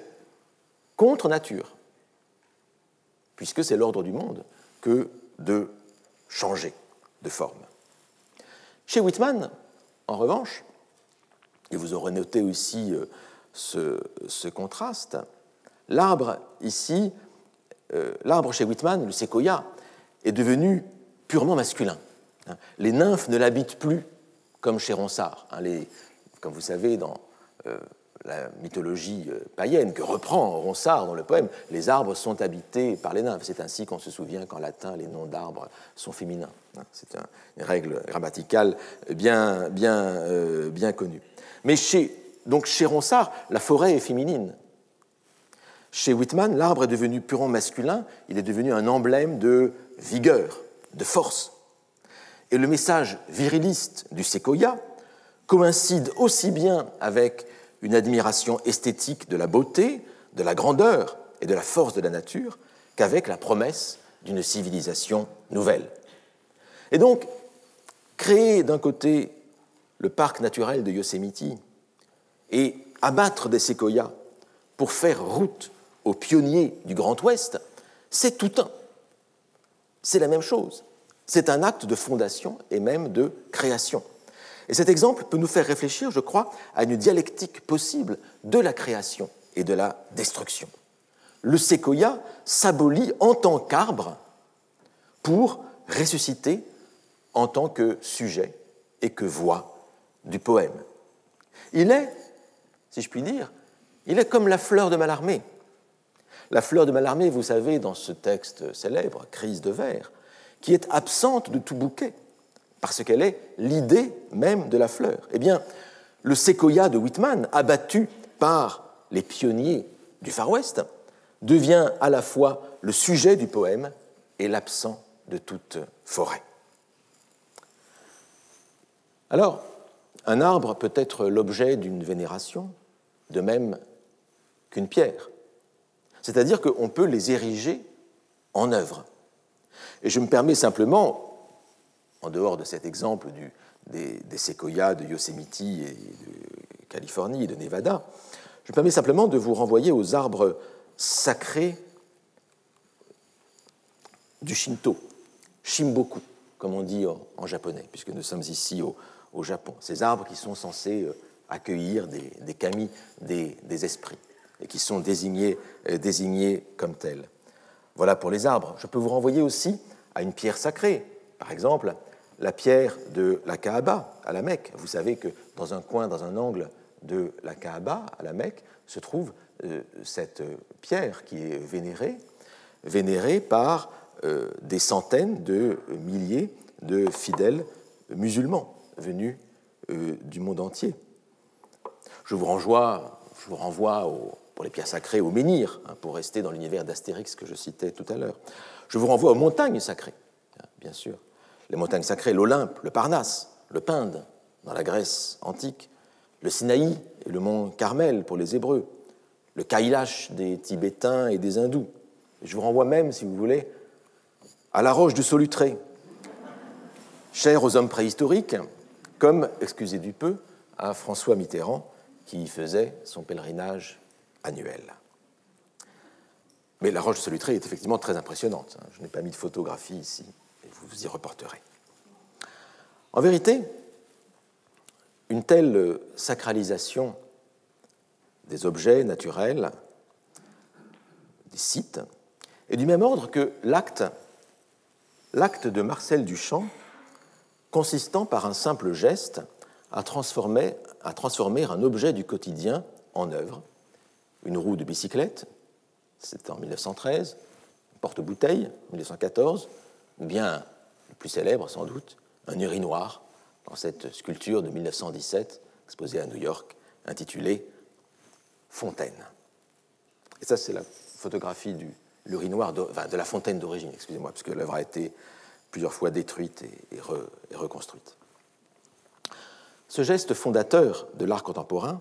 S1: contre nature, puisque c'est l'ordre du monde que de changer de forme. Chez Whitman, en revanche, et vous aurez noté aussi euh, ce, contraste, l'arbre ici, euh, l'arbre chez Whitman, le séquoia, est devenu purement masculin. Hein. Les nymphes ne l'habitent plus comme chez Ronsard. Hein. comme vous savez, dans euh, la mythologie euh, païenne que reprend Ronsard dans le poème, les arbres sont habités par les nymphes. C'est ainsi qu'on se souvient qu'en latin, les noms d'arbres sont féminins. Hein. C'est une règle grammaticale bien, bien, euh, bien connue. Mais chez, donc chez Ronsard, la forêt est féminine. Chez Whitman, l'arbre est devenu purement masculin, il est devenu un emblème de vigueur, de force. Et le message viriliste du séquoia coïncide aussi bien avec une admiration esthétique de la beauté, de la grandeur et de la force de la nature qu'avec la promesse d'une civilisation nouvelle. Et donc, créer d'un côté le parc naturel de Yosemite et abattre des séquoias pour faire route aux pionniers du Grand Ouest, c'est tout un c'est la même chose. C'est un acte de fondation et même de création. Et cet exemple peut nous faire réfléchir, je crois, à une dialectique possible de la création et de la destruction. Le séquoia s'abolit en tant qu'arbre pour ressusciter en tant que sujet et que voix du poème. Il est, si je puis dire, il est comme la fleur de Malarmé. La fleur de Malarmé, vous savez, dans ce texte célèbre, Crise de verre, qui est absente de tout bouquet, parce qu'elle est l'idée même de la fleur. Eh bien, le séquoia de Whitman, abattu par les pionniers du Far West, devient à la fois le sujet du poème et l'absent de toute forêt. Alors, un arbre peut être l'objet d'une vénération, de même qu'une pierre. C'est-à-dire qu'on peut les ériger en œuvre. Et je me permets simplement, en dehors de cet exemple des, séquoias de Yosemite et de Californie et de Nevada, je me permets simplement de vous renvoyer aux arbres sacrés du Shinto, Shimboku, comme on dit en, japonais, puisque nous sommes ici au, Japon. Ces arbres qui sont censés euh, accueillir des, kami, des esprits et qui sont désignés, euh, désignés comme tels. Voilà pour les arbres. Je peux vous renvoyer aussi à une pierre sacrée. Par exemple, la pierre de la Kaaba à la Mecque. Vous savez que dans un coin, dans un angle de la Kaaba à la Mecque, se trouve euh, cette pierre qui est vénérée, vénérée par euh, des centaines de milliers de fidèles musulmans venus du monde entier. Je vous renvoie, je vous renvoie au, pour les pierres sacrées au menhir, hein, pour rester dans l'univers d'Astérix que je citais tout à l'heure. Je vous renvoie aux montagnes sacrées, hein, bien sûr. les montagnes sacrées, l'Olympe, le Parnasse, le Pinde dans la Grèce antique, le Sinaï et le mont Carmel pour les Hébreux, le Kailash des Tibétains et des Hindous. je vous renvoie même, si vous voulez, à la roche du Solutré, chère aux hommes préhistoriques, comme, excusez du peu, à François Mitterrand, qui y faisait son pèlerinage annuel. Mais la roche de Solutré est effectivement très impressionnante. Je n'ai pas mis de photographie ici, et vous vous y reporterez. En vérité, une telle sacralisation des objets naturels, des sites, est du même ordre que l'acte, de Marcel Duchamp, consistant par un simple geste à transformer un objet du quotidien en œuvre, une roue de bicyclette, c'est en 1913, une porte-bouteille, 1914, ou bien, le plus célèbre sans doute, un urinoir, dans cette sculpture de 1917, exposée à New York, intitulée fontaine. Et ça, c'est la photographie du l'urinoir de, la fontaine d'origine, excusez-moi, puisque l'œuvre a été plusieurs fois détruite et reconstruite. Ce geste fondateur de l'art contemporain,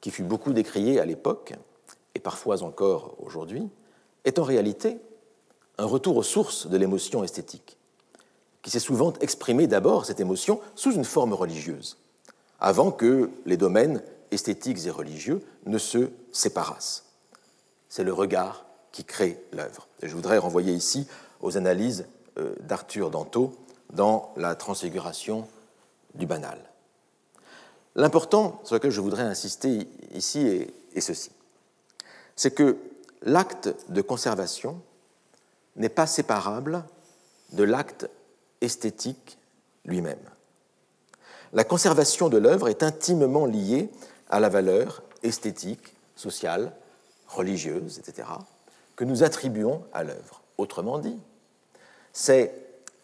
S1: qui fut beaucoup décrié à l'époque, et parfois encore aujourd'hui, est en réalité un retour aux sources de l'émotion esthétique, qui s'est souvent exprimée d'abord, cette émotion, sous une forme religieuse, avant que les domaines esthétiques et religieux ne se séparassent. C'est le regard qui crée l'œuvre. Je voudrais renvoyer ici aux analyses euh, d'Arthur Danto dans La transfiguration du banal. L'important sur lequel je voudrais insister ici est, ceci. C'est que l'acte de conservation n'est pas séparable de l'acte esthétique lui-même. La conservation de l'œuvre est intimement liée à la valeur esthétique, sociale, religieuse, etc., que nous attribuons à l'œuvre. Autrement dit, c'est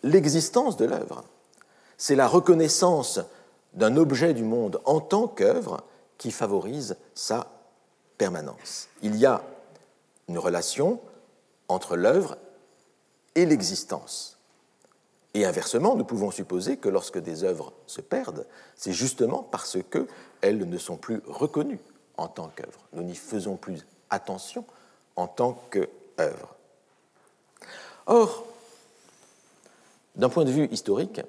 S1: l'existence de l'œuvre, c'est la reconnaissance d'un objet du monde en tant qu'œuvre qui favorise sa permanence. Il y a une relation entre l'œuvre et l'existence. Et inversement, nous pouvons supposer que lorsque des œuvres se perdent, c'est justement parce qu'elles ne sont plus reconnues en tant qu'œuvre. Nous n'y faisons plus attention en tant qu'œuvre. Or, d'un point de vue historique,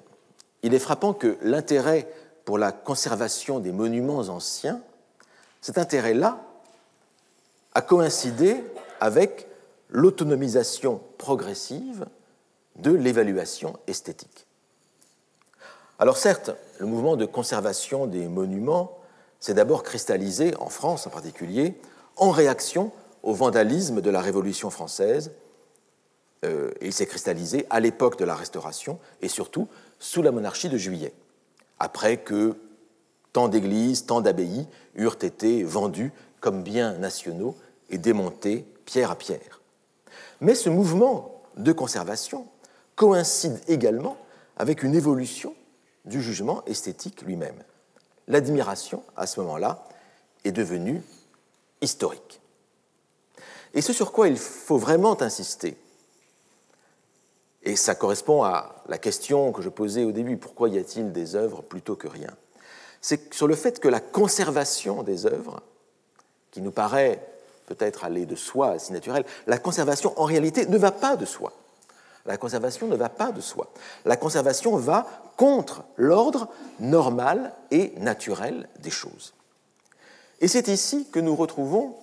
S1: il est frappant que l'intérêt pour la conservation des monuments anciens, cet intérêt-là a coïncidé avec l'autonomisation progressive de l'évaluation esthétique. Alors certes, le mouvement de conservation des monuments s'est d'abord cristallisé, en France en particulier, en réaction au vandalisme de la Révolution française. Euh, il s'est cristallisé à l'époque de la Restauration et surtout sous la monarchie de Juillet, après que tant d'églises, tant d'abbayes eurent été vendues comme biens nationaux et démontés pierre à pierre. Mais ce mouvement de conservation coïncide également avec une évolution du jugement esthétique lui-même. L'admiration, à ce moment-là, est devenue historique. Et ce sur quoi il faut vraiment insister, et ça correspond à la question que je posais au début, pourquoi y a-t-il des œuvres plutôt que rien? C'est sur le fait que la conservation des œuvres, qui nous paraît peut-être aller de soi, si naturel, la conservation en réalité ne va pas de soi. La conservation ne va pas de soi. La conservation va contre l'ordre normal et naturel des choses. Et c'est ici que nous retrouvons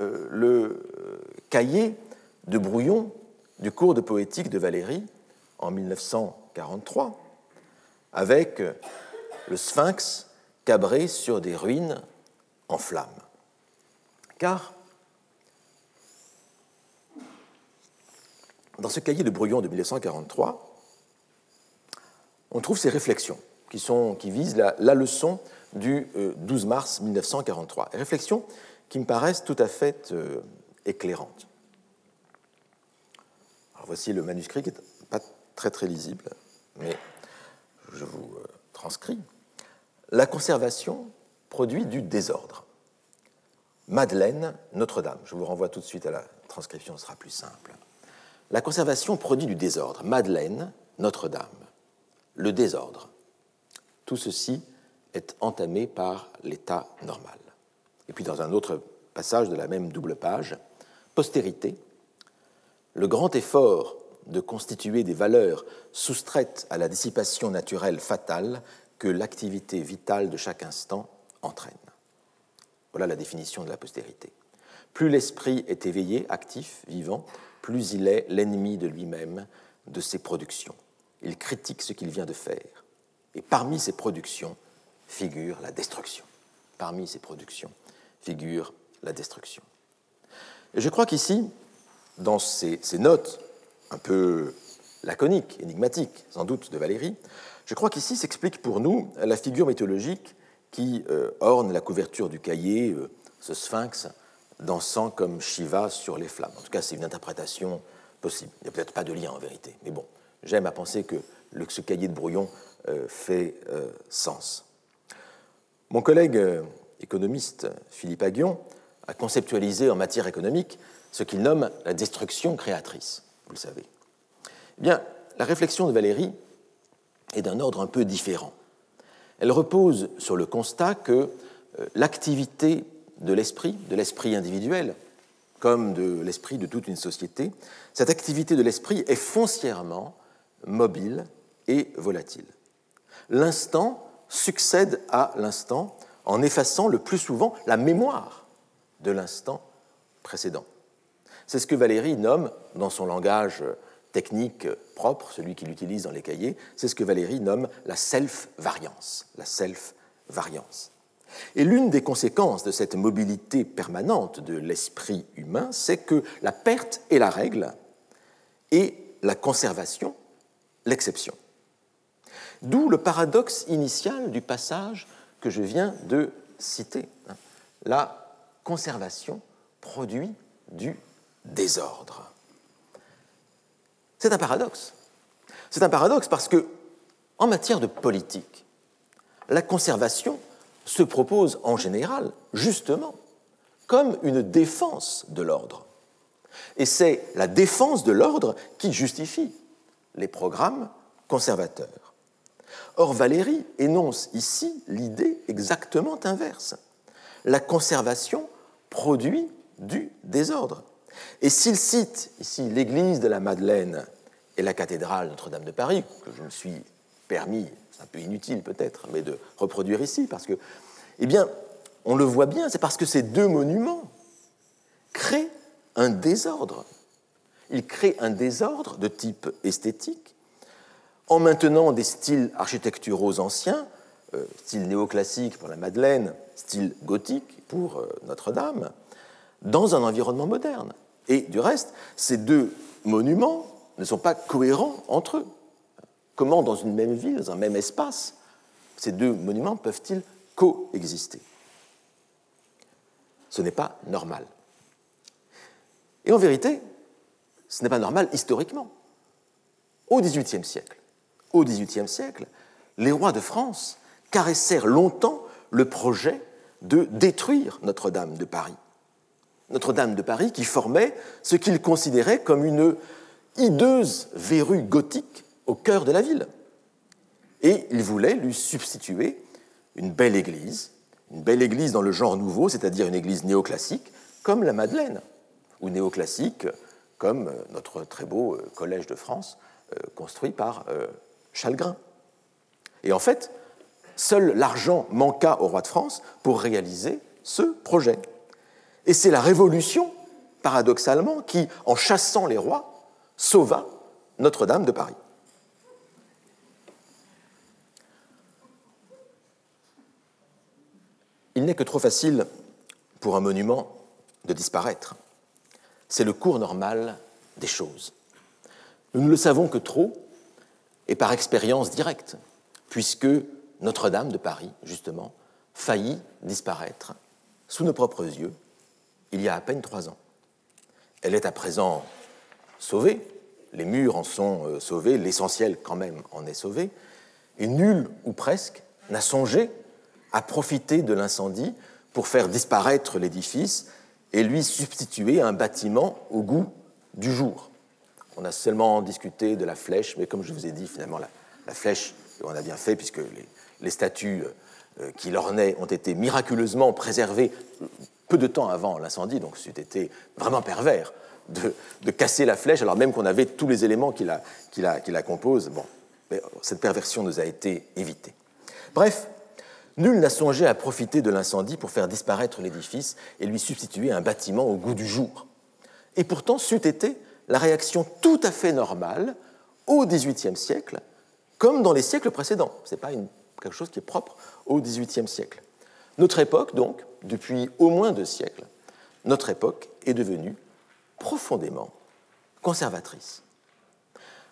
S1: euh, le euh, cahier de brouillon du cours de poétique de Valérie en 1943, avec le sphinx cabré sur des ruines en flammes. Car dans ce cahier de brouillon de 1943, on trouve ces réflexions qui, visent la, leçon du 12 euh, mars 1943. réflexions qui me paraissent tout à fait euh, éclairantes. Voici le manuscrit qui n'est pas très très lisible, mais je vous euh, transcris. La conservation produit du désordre. Madeleine, Notre-Dame. Je vous renvoie tout de suite à la transcription, ce sera plus simple. La conservation produit du désordre. Madeleine, Notre-Dame. le désordre. Tout ceci est entamé par l'état normal. Et puis dans un autre passage de la même double page, postérité, le grand effort de constituer des valeurs soustraites à la dissipation naturelle fatale que l'activité vitale de chaque instant entraîne. Voilà la définition de la postérité. Plus l'esprit est éveillé, actif, vivant, plus il est l'ennemi de lui-même, de ses productions. Il critique ce qu'il vient de faire. Et parmi ses productions figure la destruction. Parmi ses productions figure la destruction. Et je crois qu'ici, dans ces, notes un peu laconiques, énigmatiques, sans doute, de Valérie, je crois qu'ici s'explique pour nous la figure mythologique qui euh, orne la couverture du cahier, euh, ce sphinx dansant comme Shiva sur les flammes. En tout cas, c'est une interprétation possible. Il n'y a peut-être pas de lien en vérité, mais bon, j'aime à penser que ce cahier de brouillon euh, fait sens. Mon collègue économiste Philippe Aguillon a conceptualisé en matière économique ce qu'il nomme la destruction créatrice, vous le savez. Eh bien, la réflexion de Valérie est d'un ordre un peu différent. Elle repose sur le constat que euh, l'activité de l'esprit, de l'esprit individuel, comme de l'esprit de toute une société, cette activité de l'esprit est foncièrement mobile et volatile. L'instant succède à l'instant en effaçant le plus souvent la mémoire de l'instant précédent. C'est ce que Valérie nomme, dans son langage technique propre, celui qu'il utilise dans les cahiers, c'est ce que Valérie nomme la self-variance. La self-variance. Et l'une des conséquences de cette mobilité permanente de l'esprit humain, c'est que la perte est la règle et la conservation l'exception. D'où le paradoxe initial du passage que je viens de citer. La conservation produit du désordre. C'est un paradoxe. C'est un paradoxe parce que, en matière de politique, la conservation se propose en général, justement, comme une défense de l'ordre. Et c'est la défense de l'ordre qui justifie les programmes conservateurs. Or, Valérie énonce ici l'idée exactement inverse. La conservation produit du désordre. Et s'il cite ici l'église de la Madeleine et la cathédrale Notre-Dame de Paris, que je me suis permis, c'est un peu inutile peut-être, mais de reproduire ici, parce que, eh bien, on le voit bien, c'est parce que ces deux monuments créent un désordre. Ils créent un désordre de type esthétique en maintenant des styles architecturaux anciens, euh, style néoclassique pour la Madeleine, style gothique pour euh, Notre-Dame, dans un environnement moderne. Et du reste, ces deux monuments ne sont pas cohérents entre eux. Comment, dans une même ville, dans un même espace, ces deux monuments peuvent-ils coexister? Ce n'est pas normal. Et en vérité, ce n'est pas normal historiquement. Au XVIIIe siècle, au XVIIIe siècle, les rois de France caressèrent longtemps le projet de détruire Notre-Dame de Paris. Notre-Dame de Paris qui formait ce qu'ils considéraient comme une hideuse verrue gothique au cœur de la ville. Et ils voulaient lui substituer une belle église, une belle église dans le genre nouveau, c'est-à-dire une église néoclassique, comme la Madeleine, ou néoclassique, comme notre très beau euh, Collège de France, euh, construit par euh, Chalgrin. Et en fait, seul l'argent manqua au roi de France pour réaliser ce projet. Et c'est la Révolution, paradoxalement, qui, en chassant les rois, sauva Notre-Dame de Paris. Il n'est que trop facile pour un monument de disparaître. C'est le cours normal des choses. Nous ne le savons que trop et par expérience directe, puisque Notre-Dame de Paris, justement, faillit disparaître sous nos propres yeux il y a à peine trois ans. Elle est à présent sauvée, les murs en sont euh, sauvés, l'essentiel quand même en est sauvé, et nul ou presque n'a songé à profiter de l'incendie pour faire disparaître l'édifice et lui substituer un bâtiment au goût du jour. On a seulement discuté de la flèche, mais comme je vous ai dit, finalement, la, flèche on a bien fait puisque les, statues euh, qui l'ornaient ont été miraculeusement préservées peu de temps avant l'incendie, donc c'eût été vraiment pervers de, casser la flèche alors même qu'on avait tous les éléments qui la, qui qui la composent. Bon, mais cette perversion nous a été évitée. Bref, nul n'a songé à profiter de l'incendie pour faire disparaître l'édifice et lui substituer un bâtiment au goût du jour. Et pourtant, c'eût été la réaction tout à fait normale au XVIIIe siècle, comme dans les siècles précédents. Ce n'est pas quelque chose qui est propre au XVIIIe siècle. Notre époque, donc, depuis au moins deux siècles, notre époque est devenue profondément conservatrice.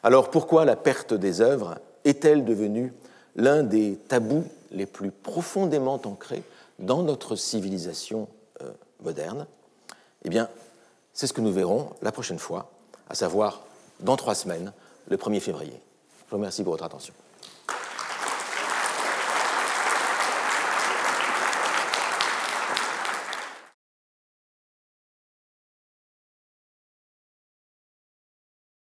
S1: Alors pourquoi la perte des œuvres est-elle devenue l'un des tabous les plus profondément ancrés dans notre civilisation euh, moderne? Eh bien, c'est ce que nous verrons la prochaine fois, à savoir dans trois semaines, le 1er février. Je vous remercie pour votre attention.